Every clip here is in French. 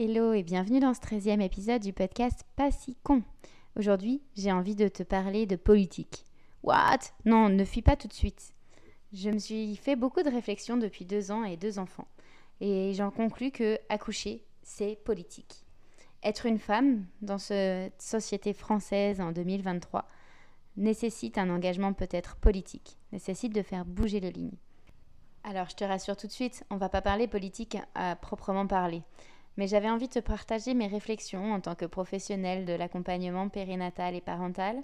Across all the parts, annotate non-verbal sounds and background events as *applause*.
Hello et bienvenue dans ce 13e épisode du podcast Pas si con. Aujourd'hui, j'ai envie de te parler de politique. What? Non, ne fuis pas tout de suite. Je me suis fait beaucoup de réflexions depuis deux ans et deux enfants. Et j'en conclus que accoucher, c'est politique. Être une femme dans cette société française en 2023 nécessite un engagement peut-être politique, nécessite de faire bouger les lignes. Alors je te rassure tout de suite, on va pas parler politique à proprement parler mais j'avais envie de te partager mes réflexions en tant que professionnelle de l'accompagnement périnatal et parental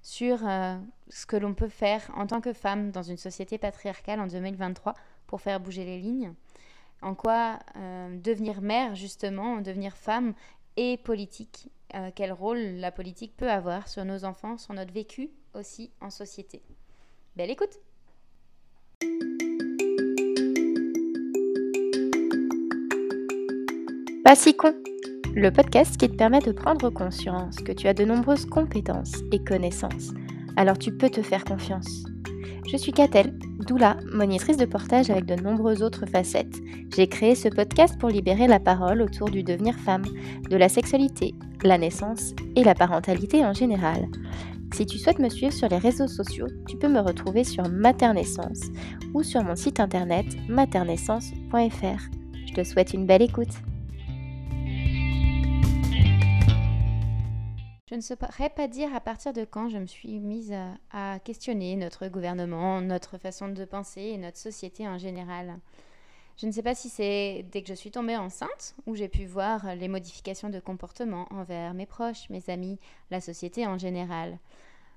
sur euh, ce que l'on peut faire en tant que femme dans une société patriarcale en 2023 pour faire bouger les lignes. En quoi euh, devenir mère, justement, devenir femme et politique, euh, quel rôle la politique peut avoir sur nos enfants, sur notre vécu aussi en société. Belle écoute! Pas si con Le podcast qui te permet de prendre conscience que tu as de nombreuses compétences et connaissances. Alors tu peux te faire confiance. Je suis Catel, doula, monitrice de portage avec de nombreuses autres facettes. J'ai créé ce podcast pour libérer la parole autour du devenir femme, de la sexualité, la naissance et la parentalité en général. Si tu souhaites me suivre sur les réseaux sociaux, tu peux me retrouver sur Maternaissance ou sur mon site internet maternaissance.fr. Je te souhaite une belle écoute. Je ne saurais pas dire à partir de quand je me suis mise à, questionner notre gouvernement, notre façon de penser et notre société en général. Je ne sais pas si c'est dès que je suis tombée enceinte où j'ai pu voir les modifications de comportement envers mes proches, mes amis, la société en général.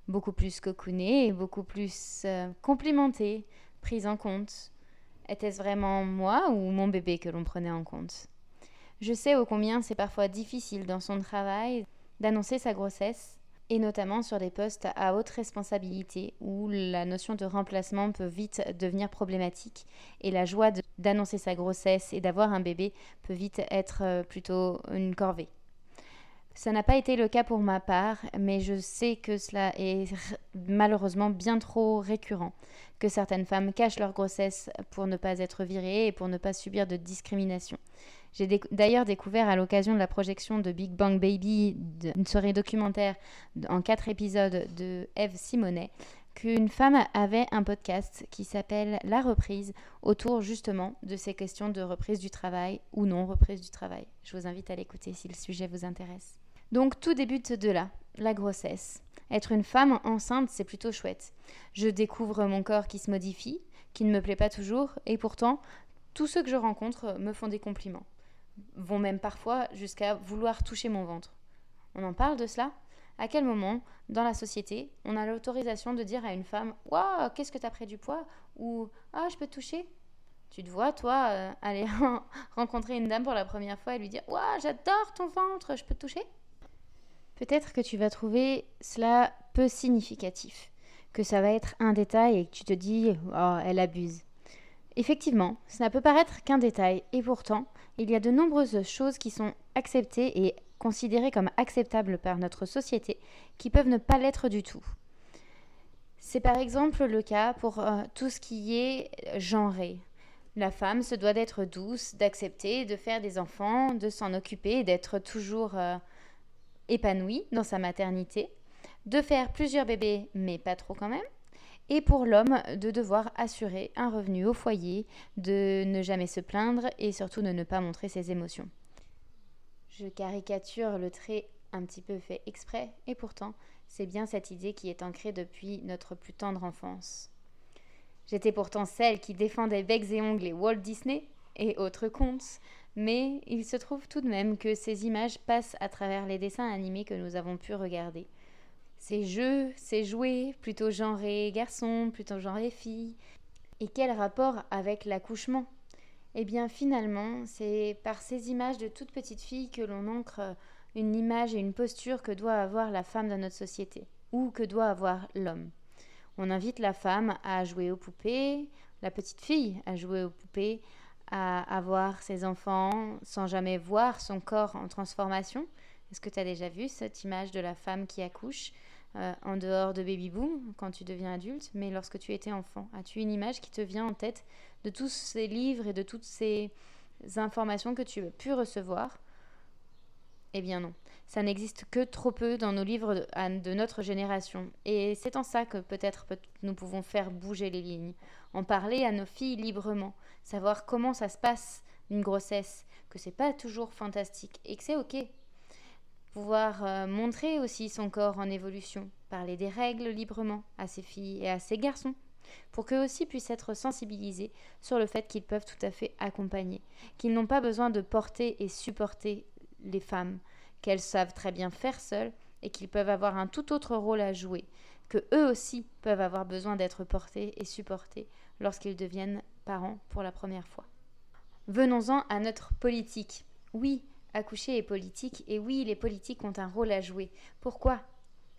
Beaucoup plus cocoonée et beaucoup plus euh, complimentée, prise en compte. Était-ce vraiment moi ou mon bébé que l'on prenait en compte? Je sais ô combien c'est parfois difficile dans son travail d'annoncer sa grossesse, et notamment sur des postes à haute responsabilité où la notion de remplacement peut vite devenir problématique et la joie d'annoncer sa grossesse et d'avoir un bébé peut vite être euh, plutôt une corvée. Ça n'a pas été le cas pour ma part, mais je sais que cela est malheureusement bien trop récurrent, que certaines femmes cachent leur grossesse pour ne pas être virées et pour ne pas subir de discrimination. J'ai d'ailleurs découvert à l'occasion de la projection de Big Bang Baby, une soirée documentaire en quatre épisodes de Eve Simonet, qu'une femme avait un podcast qui s'appelle La reprise autour justement de ces questions de reprise du travail ou non reprise du travail. Je vous invite à l'écouter si le sujet vous intéresse. Donc tout débute de là, la grossesse. Être une femme enceinte, c'est plutôt chouette. Je découvre mon corps qui se modifie, qui ne me plaît pas toujours, et pourtant, tous ceux que je rencontre me font des compliments vont même parfois jusqu'à vouloir toucher mon ventre. On en parle de cela? À quel moment, dans la société, on a l'autorisation de dire à une femme Waouh, qu'est-ce que tu as pris du poids? Ou Ah, je peux te toucher? Tu te vois, toi, euh, aller *laughs* rencontrer une dame pour la première fois et lui dire Waouh, j'adore ton ventre, je peux te toucher? Peut-être que tu vas trouver cela peu significatif, que ça va être un détail et que tu te dis Oh, elle abuse. Effectivement, cela peut paraître qu'un détail, et pourtant, il y a de nombreuses choses qui sont acceptées et considérées comme acceptables par notre société qui peuvent ne pas l'être du tout. C'est par exemple le cas pour euh, tout ce qui est genré. La femme se doit d'être douce, d'accepter, de faire des enfants, de s'en occuper, d'être toujours euh, épanouie dans sa maternité, de faire plusieurs bébés, mais pas trop quand même, et pour l'homme de devoir assurer un revenu au foyer, de ne jamais se plaindre et surtout de ne pas montrer ses émotions. Je caricature le trait un petit peu fait exprès et pourtant c'est bien cette idée qui est ancrée depuis notre plus tendre enfance. J'étais pourtant celle qui défendait becs et ongles et Walt Disney et autres contes, mais il se trouve tout de même que ces images passent à travers les dessins animés que nous avons pu regarder ces jeux, ces jouets, plutôt genrés garçons, plutôt genrés filles. Et quel rapport avec l'accouchement? Eh bien finalement, c'est par ces images de toutes petites filles que l'on ancre une image et une posture que doit avoir la femme dans notre société, ou que doit avoir l'homme. On invite la femme à jouer aux poupées, la petite fille à jouer aux poupées, à avoir ses enfants sans jamais voir son corps en transformation. Est-ce que tu as déjà vu cette image de la femme qui accouche? Euh, en dehors de Baby Boom quand tu deviens adulte, mais lorsque tu étais enfant. As-tu une image qui te vient en tête de tous ces livres et de toutes ces informations que tu as pu recevoir? Eh bien non, ça n'existe que trop peu dans nos livres de, de notre génération. Et c'est en ça que peut-être nous pouvons faire bouger les lignes, en parler à nos filles librement, savoir comment ça se passe une grossesse, que c'est pas toujours fantastique. Et que c'est ok. Pouvoir euh, montrer aussi son corps en évolution, parler des règles librement à ses filles et à ses garçons, pour qu'eux aussi puissent être sensibilisés sur le fait qu'ils peuvent tout à fait accompagner, qu'ils n'ont pas besoin de porter et supporter les femmes, qu'elles savent très bien faire seules et qu'ils peuvent avoir un tout autre rôle à jouer, que eux aussi peuvent avoir besoin d'être portés et supportés lorsqu'ils deviennent parents pour la première fois. Venons-en à notre politique. Oui, accoucher est politique et oui, les politiques ont un rôle à jouer. Pourquoi?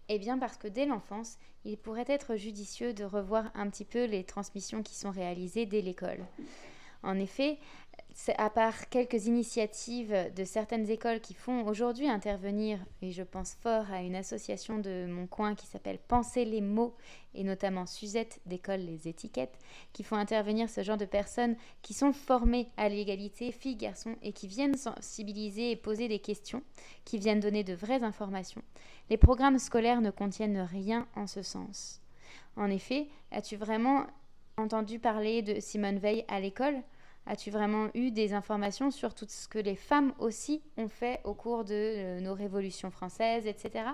Eh bien parce que dès l'enfance, il pourrait être judicieux de revoir un petit peu les transmissions qui sont réalisées dès l'école. En effet, à part quelques initiatives de certaines écoles qui font aujourd'hui intervenir, et je pense fort à une association de mon coin qui s'appelle Penser les mots, et notamment Suzette d'école Les Étiquettes, qui font intervenir ce genre de personnes qui sont formées à l'égalité filles, garçons, et qui viennent sensibiliser et poser des questions, qui viennent donner de vraies informations. Les programmes scolaires ne contiennent rien en ce sens. En effet, as-tu vraiment entendu parler de Simone Veil à l'école? As-tu vraiment eu des informations sur tout ce que les femmes aussi ont fait au cours de euh, nos révolutions françaises, etc.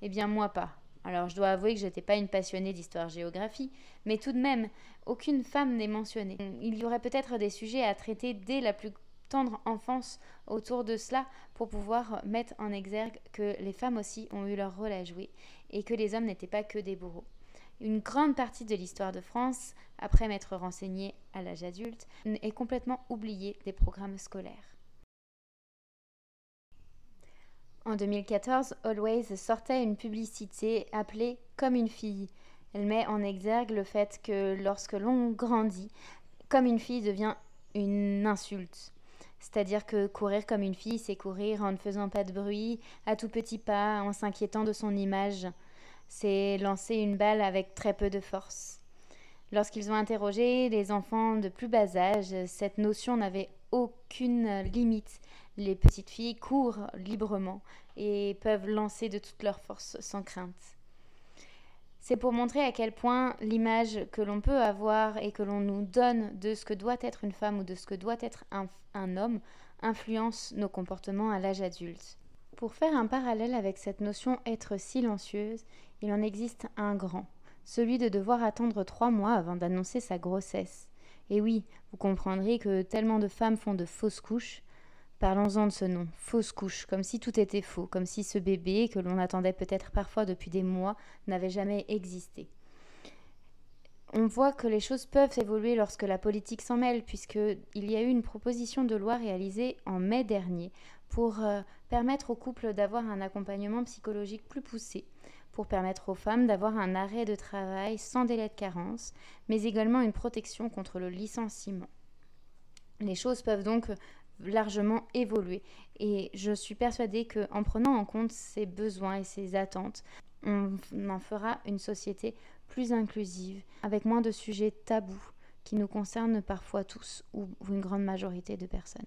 Eh bien, moi pas. Alors, je dois avouer que je n'étais pas une passionnée d'histoire-géographie, mais tout de même, aucune femme n'est mentionnée. Il y aurait peut-être des sujets à traiter dès la plus tendre enfance autour de cela pour pouvoir mettre en exergue que les femmes aussi ont eu leur rôle à jouer et que les hommes n'étaient pas que des bourreaux. Une grande partie de l'histoire de France, après m'être renseignée à l'âge adulte, est complètement oubliée des programmes scolaires. En 2014, Always sortait une publicité appelée Comme une fille. Elle met en exergue le fait que lorsque l'on grandit, comme une fille devient une insulte. C'est-à-dire que courir comme une fille, c'est courir en ne faisant pas de bruit, à tout petit pas, en s'inquiétant de son image c'est lancer une balle avec très peu de force. Lorsqu'ils ont interrogé les enfants de plus bas âge, cette notion n'avait aucune limite. Les petites filles courent librement et peuvent lancer de toute leur force sans crainte. C'est pour montrer à quel point l'image que l'on peut avoir et que l'on nous donne de ce que doit être une femme ou de ce que doit être un, un homme influence nos comportements à l'âge adulte. Pour faire un parallèle avec cette notion être silencieuse, il en existe un grand, celui de devoir attendre trois mois avant d'annoncer sa grossesse. Et oui, vous comprendrez que tellement de femmes font de fausses couches. Parlons-en de ce nom, fausse couche, comme si tout était faux, comme si ce bébé, que l'on attendait peut-être parfois depuis des mois, n'avait jamais existé. On voit que les choses peuvent évoluer lorsque la politique s'en mêle, puisqu'il y a eu une proposition de loi réalisée en mai dernier pour euh, permettre aux couples d'avoir un accompagnement psychologique plus poussé, pour permettre aux femmes d'avoir un arrêt de travail sans délai de carence, mais également une protection contre le licenciement. Les choses peuvent donc largement évoluer et je suis persuadée qu'en prenant en compte ces besoins et ces attentes, on en fera une société plus inclusive, avec moins de sujets tabous qui nous concernent parfois tous ou une grande majorité de personnes.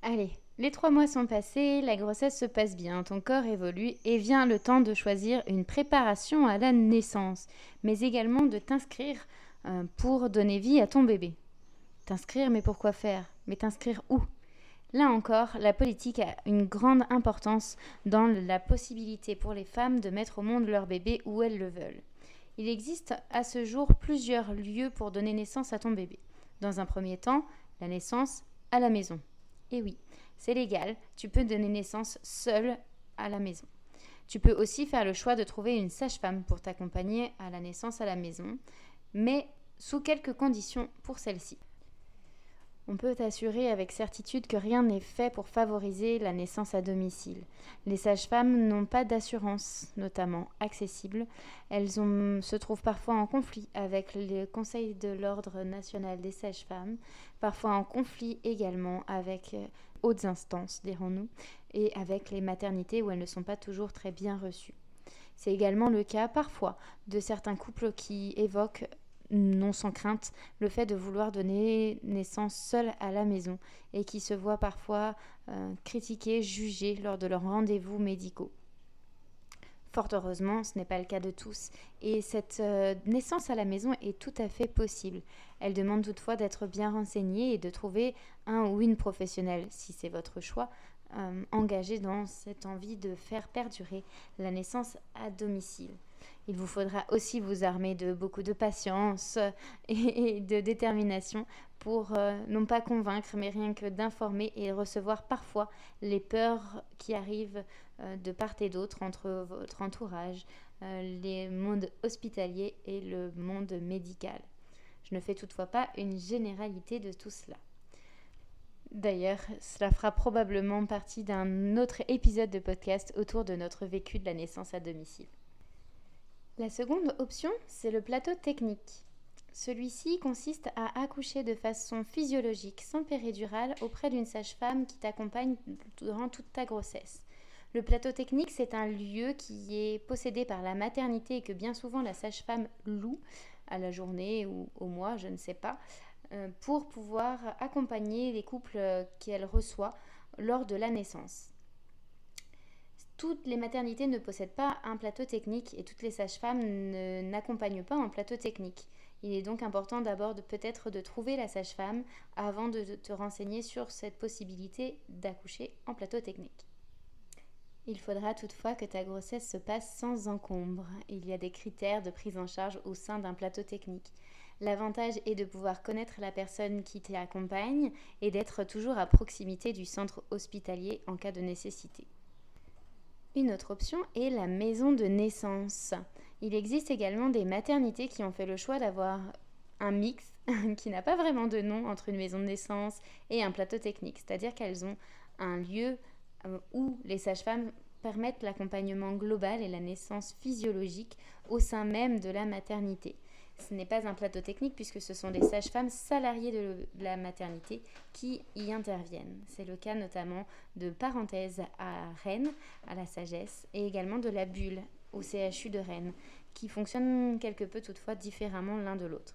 Allez, les trois mois sont passés, la grossesse se passe bien, ton corps évolue et vient le temps de choisir une préparation à la naissance, mais également de t'inscrire euh, pour donner vie à ton bébé. T'inscrire, mais pourquoi faire? Mais t'inscrire où? Là encore, la politique a une grande importance dans la possibilité pour les femmes de mettre au monde leur bébé où elles le veulent. Il existe à ce jour plusieurs lieux pour donner naissance à ton bébé. Dans un premier temps, la naissance à la maison. Et oui, c'est légal, tu peux donner naissance seule à la maison. Tu peux aussi faire le choix de trouver une sage-femme pour t'accompagner à la naissance à la maison, mais sous quelques conditions pour celle-ci. On peut assurer avec certitude que rien n'est fait pour favoriser la naissance à domicile. Les sages-femmes n'ont pas d'assurance, notamment accessible. Elles se trouvent parfois en conflit avec le Conseil de l'Ordre national des sages-femmes, parfois en conflit également avec euh, hautes instances, dirons-nous, et avec les maternités où elles ne sont pas toujours très bien reçues. C'est également le cas parfois de certains couples qui évoquent non sans crainte, le fait de vouloir donner naissance seul à la maison et qui se voient parfois euh, critiqués, jugés lors de leurs rendez-vous médicaux. Fort heureusement, ce n'est pas le cas de tous, et cette euh, naissance à la maison est tout à fait possible. Elle demande toutefois d'être bien renseignée et de trouver un ou une professionnelle, si c'est votre choix, euh, engagé dans cette envie de faire perdurer la naissance à domicile. Il vous faudra aussi vous armer de beaucoup de patience *laughs* et de détermination pour euh, non pas convaincre, mais rien que d'informer et recevoir parfois les peurs qui arrivent euh, de part et d'autre entre votre entourage, euh, les mondes hospitaliers et le monde médical. Je ne fais toutefois pas une généralité de tout cela. D'ailleurs, cela fera probablement partie d'un autre épisode de podcast autour de notre vécu de la naissance à domicile. La seconde option, c'est le plateau technique. Celui-ci consiste à accoucher de façon physiologique, sans péridurale, auprès d'une sage-femme qui t'accompagne durant toute ta grossesse. Le plateau technique, c'est un lieu qui est possédé par la maternité et que bien souvent la sage-femme loue à la journée ou au mois, je ne sais pas, euh, pour pouvoir accompagner les couples qu'elle reçoit lors de la naissance toutes les maternités ne possèdent pas un plateau technique et toutes les sages-femmes n'accompagnent pas en plateau technique. Il est donc important d'abord peut-être de trouver la sage-femme avant de te renseigner sur cette possibilité d'accoucher en plateau technique. Il faudra toutefois que ta grossesse se passe sans encombre. Il y a des critères de prise en charge au sein d'un plateau technique. L'avantage est de pouvoir connaître la personne qui t'accompagne et d'être toujours à proximité du centre hospitalier en cas de nécessité. Une autre option est la maison de naissance. Il existe également des maternités qui ont fait le choix d'avoir un mix *laughs* qui n'a pas vraiment de nom entre une maison de naissance et un plateau technique, c'est-à-dire qu'elles ont un lieu euh, où les sages-femmes permettent l'accompagnement global et la naissance physiologique au sein même de la maternité. Ce n'est pas un plateau technique puisque ce sont des sages-femmes salariées de la maternité qui y interviennent. C'est le cas notamment de Parenthèse à Rennes, à la Sagesse, et également de la Bulle au CHU de Rennes, qui fonctionnent quelque peu toutefois différemment l'un de l'autre.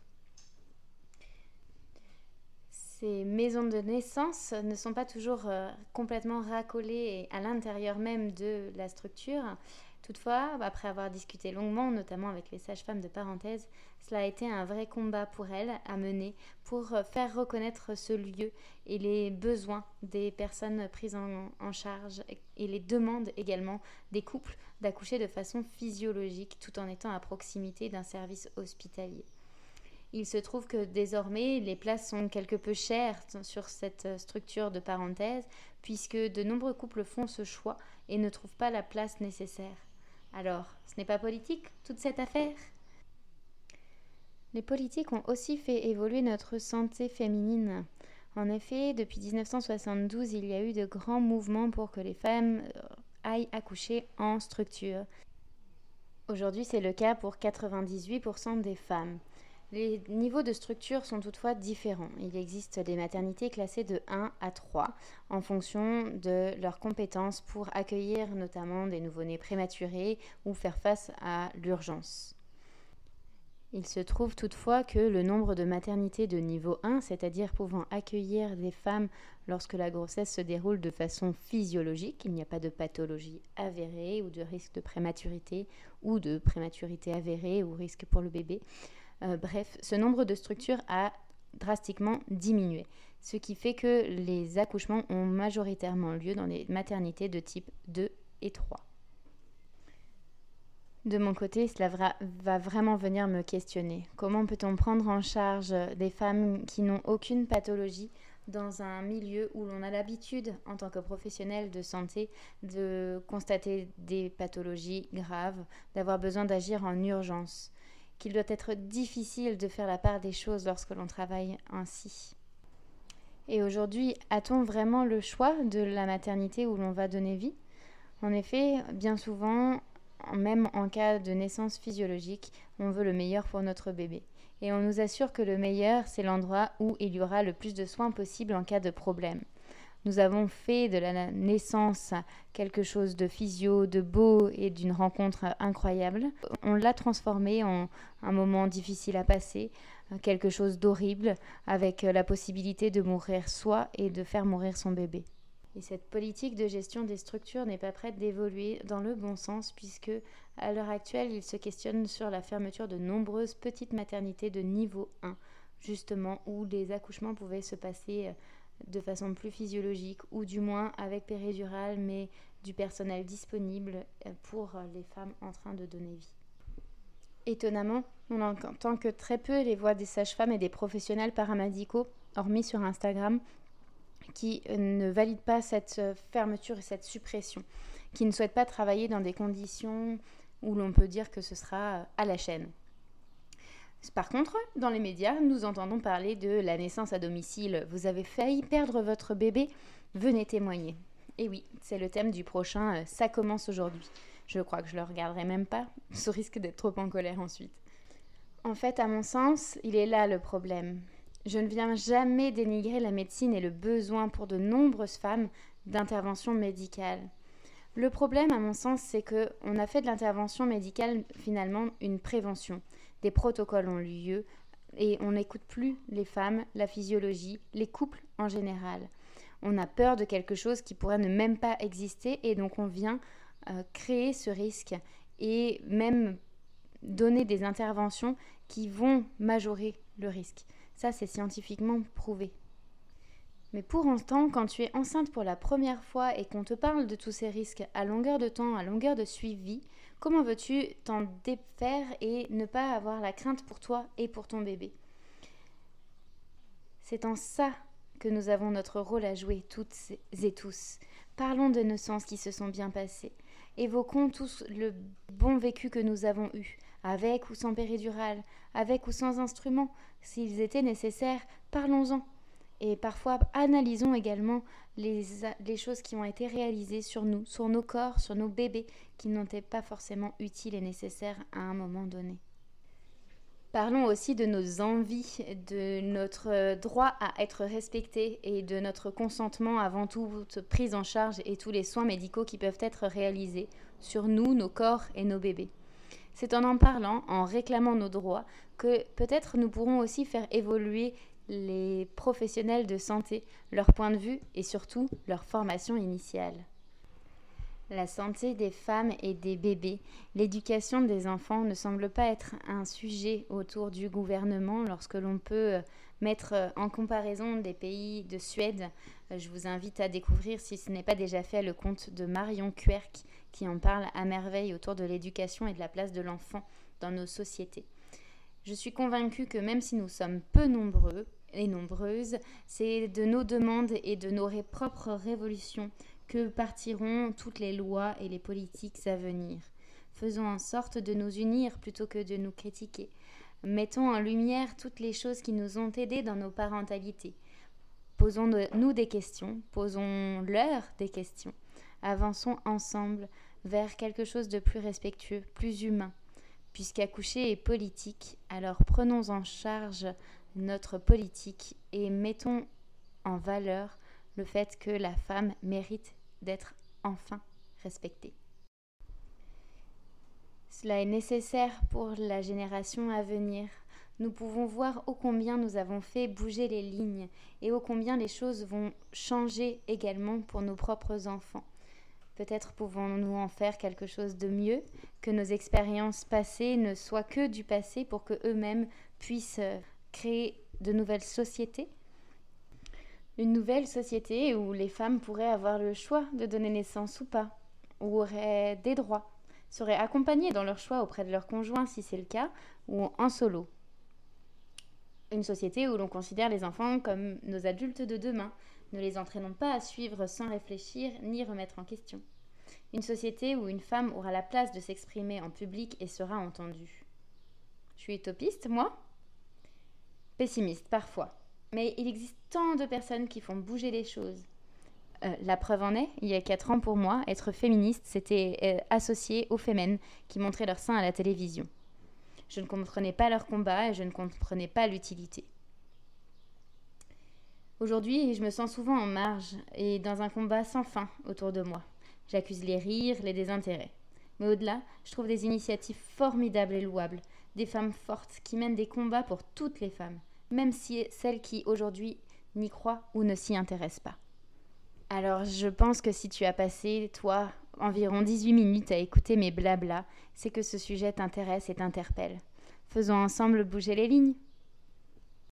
Ces maisons de naissance ne sont pas toujours euh, complètement racolées à l'intérieur même de la structure. Toutefois, après avoir discuté longuement, notamment avec les sages-femmes de parenthèse, cela a été un vrai combat pour elles à mener pour faire reconnaître ce lieu et les besoins des personnes prises en, charge et les demandes également des couples d'accoucher de façon physiologique tout en étant à proximité d'un service hospitalier. Il se trouve que désormais, les places sont quelque peu chères sur cette structure de parenthèse, puisque de nombreux couples font ce choix et ne trouvent pas la place nécessaire. Alors, ce n'est pas politique, toute cette affaire? Les politiques ont aussi fait évoluer notre santé féminine. En effet, depuis 1972, il y a eu de grands mouvements pour que les femmes euh, aillent accoucher en structure. Aujourd'hui, c'est le cas pour 98% des femmes. Les niveaux de structure sont toutefois différents. Il existe des maternités classées de 1 à 3 en fonction de leurs compétences pour accueillir notamment des nouveau-nés prématurés ou faire face à l'urgence. Il se trouve toutefois que le nombre de maternités de niveau 1, c'est-à-dire pouvant accueillir des femmes lorsque la grossesse se déroule de façon physiologique, il n'y a pas de pathologie avérée ou de risque de prématurité ou de prématurité avérée ou risque pour le bébé, euh, bref, ce nombre de structures a drastiquement diminué, ce qui fait que les accouchements ont majoritairement lieu dans les maternités de type 2 et 3. De mon côté, cela va vraiment venir me questionner. Comment peut-on prendre en charge des femmes qui n'ont aucune pathologie dans un milieu où l'on a l'habitude, en tant que professionnel de santé, de constater des pathologies graves, d'avoir besoin d'agir en urgence? Qu'il doit être difficile de faire la part des choses lorsque l'on travaille ainsi. Et aujourd'hui, a-t-on vraiment le choix de la maternité où l'on va donner vie? En effet, bien souvent, même en cas de naissance physiologique, on veut le meilleur pour notre bébé. Et on nous assure que le meilleur, c'est l'endroit où il y aura le plus de soins possible en cas de problème. Nous avons fait de la naissance quelque chose de physio, de beau et d'une rencontre incroyable. On l'a transformé en un moment difficile à passer, quelque chose d'horrible, avec la possibilité de mourir soi et de faire mourir son bébé. Et cette politique de gestion des structures n'est pas prête d'évoluer dans le bon sens puisque à l'heure actuelle, il se questionne sur la fermeture de nombreuses petites maternités de niveau 1, justement où les accouchements pouvaient se passer de façon plus physiologique ou du moins avec péridurale mais du personnel disponible euh, pour les femmes en train de donner vie. Étonnamment, on n'entend que très peu les voix des sages-femmes et des professionnels paramédicaux, hormis sur Instagram, qui euh, ne valident pas cette euh, fermeture et cette suppression, qui ne souhaitent pas travailler dans des conditions où l'on peut dire que ce sera à la chaîne. Par contre, dans les médias, nous entendons parler de la naissance à domicile. Vous avez failli perdre votre bébé Venez témoigner. Et oui, c'est le thème du prochain euh, Ça commence aujourd'hui. Je crois que je le regarderai même pas, *laughs* sous risque d'être trop en colère ensuite. En fait, à mon sens, il est là le problème. Je ne viens jamais dénigrer la médecine et le besoin pour de nombreuses femmes d'intervention médicale. Le problème, à mon sens, c'est que on a fait de l'intervention médicale finalement une prévention des protocoles ont lieu et on n'écoute plus les femmes, la physiologie, les couples en général. On a peur de quelque chose qui pourrait ne même pas exister et donc on vient euh, créer ce risque et même donner des interventions qui vont majorer le risque. Ça, c'est scientifiquement prouvé. Mais pour autant, quand tu es enceinte pour la première fois et qu'on te parle de tous ces risques à longueur de temps, à longueur de suivi, comment veux-tu t'en défaire et ne pas avoir la crainte pour toi et pour ton bébé? C'est en ça que nous avons notre rôle à jouer toutes et tous. Parlons de nos sens qui se sont bien passés. Évoquons tous le bon vécu que nous avons eu, avec ou sans péridurale, avec ou sans instrument, s'ils étaient nécessaires, parlons-en. Et parfois, analysons également les, choses qui ont été réalisées sur nous, sur nos corps, sur nos bébés, qui n'étaient pas forcément utiles et nécessaires à un moment donné. Parlons aussi de nos envies, de notre droit à être respecté et de notre consentement avant toute prise en charge et tous les soins médicaux qui peuvent être réalisés sur nous, nos corps et nos bébés. C'est en en parlant, en réclamant nos droits, que peut-être nous pourrons aussi faire évoluer les professionnels de santé, leur point de vue et surtout leur formation initiale. La santé des femmes et des bébés, l'éducation des enfants ne semble pas être un sujet autour du gouvernement lorsque l'on peut euh, mettre euh, en comparaison des pays de Suède. Euh, je vous invite à découvrir, si ce n'est pas déjà fait, le conte de Marion Querc qui en parle à merveille autour de l'éducation et de la place de l'enfant dans nos sociétés. Je suis convaincue que même si nous sommes peu nombreux, et nombreuses, c'est de nos demandes et de nos propres révolutions que partiront toutes les lois et les politiques à venir. Faisons en sorte de nous unir plutôt que de nous critiquer. Mettons en lumière toutes les choses qui nous ont aidés dans nos parentalités. Posons-nous des questions, posons-leur des questions. Avançons ensemble vers quelque chose de plus respectueux, plus humain. Puisqu'accoucher est politique, alors prenons en charge notre politique et mettons en valeur le fait que la femme mérite d'être enfin respectée. Cela est nécessaire pour la génération à venir. Nous pouvons voir ô combien nous avons fait bouger les lignes et ô combien les choses vont changer également pour nos propres enfants. Peut-être pouvons-nous en faire quelque chose de mieux, que nos expériences passées ne soient que du passé pour que eux-mêmes puissent créer de nouvelles sociétés. Une nouvelle société où les femmes pourraient avoir le choix de donner naissance ou pas, ou auraient des droits, seraient accompagnées dans leur choix auprès de leur conjoint si c'est le cas, ou en solo. Une société où l'on considère les enfants comme nos adultes de demain, ne les entraînons pas à suivre sans réfléchir ni remettre en question. Une société où une femme aura la place de s'exprimer en public et sera entendue. Je suis utopiste, moi? Pessimiste parfois. Mais il existe tant de personnes qui font bouger les choses. Euh, la preuve en est, il y a 4 ans pour moi, être féministe, c'était euh, associé aux femmes qui montraient leur sein à la télévision. Je ne comprenais pas leur combat et je ne comprenais pas l'utilité. Aujourd'hui, je me sens souvent en marge et dans un combat sans fin autour de moi. J'accuse les rires, les désintérêts. Mais au-delà, je trouve des initiatives formidables et louables, des femmes fortes qui mènent des combats pour toutes les femmes, même si celles qui aujourd'hui n'y croient ou ne s'y intéressent pas. Alors je pense que si tu as passé, toi, environ 18 minutes à écouter mes blablas, c'est que ce sujet t'intéresse et t'interpelle. Faisons ensemble bouger les lignes.